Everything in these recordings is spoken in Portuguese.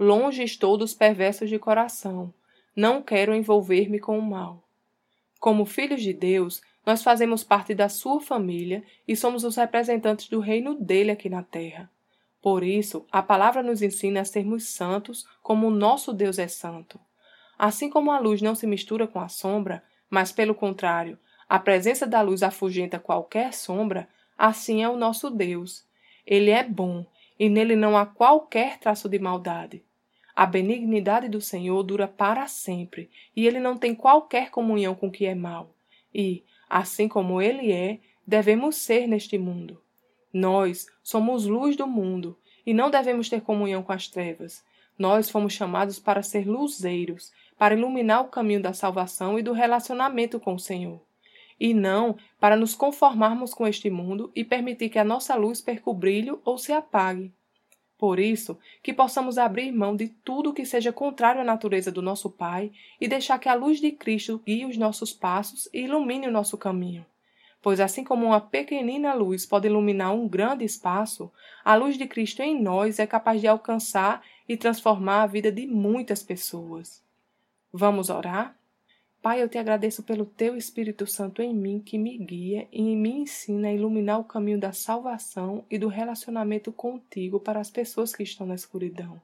Longe estou dos perversos de coração. Não quero envolver-me com o mal. Como filhos de Deus, nós fazemos parte da sua família e somos os representantes do reino dele aqui na terra. Por isso, a palavra nos ensina a sermos santos como o nosso Deus é santo. Assim como a luz não se mistura com a sombra, mas pelo contrário, a presença da luz afugenta qualquer sombra, assim é o nosso Deus. Ele é bom e nele não há qualquer traço de maldade. A benignidade do Senhor dura para sempre, e ele não tem qualquer comunhão com o que é mal. E, assim como ele é, devemos ser neste mundo. Nós somos luz do mundo e não devemos ter comunhão com as trevas. Nós fomos chamados para ser luzeiros, para iluminar o caminho da salvação e do relacionamento com o Senhor e não para nos conformarmos com este mundo e permitir que a nossa luz perca o brilho ou se apague. Por isso, que possamos abrir mão de tudo que seja contrário à natureza do nosso Pai e deixar que a luz de Cristo guie os nossos passos e ilumine o nosso caminho. Pois assim como uma pequenina luz pode iluminar um grande espaço, a luz de Cristo em nós é capaz de alcançar e transformar a vida de muitas pessoas. Vamos orar? Pai, eu te agradeço pelo teu Espírito Santo em mim que me guia e me ensina a iluminar o caminho da salvação e do relacionamento contigo para as pessoas que estão na escuridão.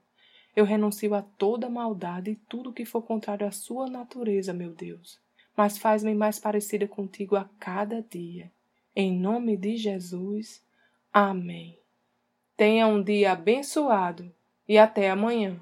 Eu renuncio a toda maldade e tudo que for contrário à sua natureza, meu Deus. Mas faz-me mais parecida contigo a cada dia. Em nome de Jesus. Amém. Tenha um dia abençoado e até amanhã.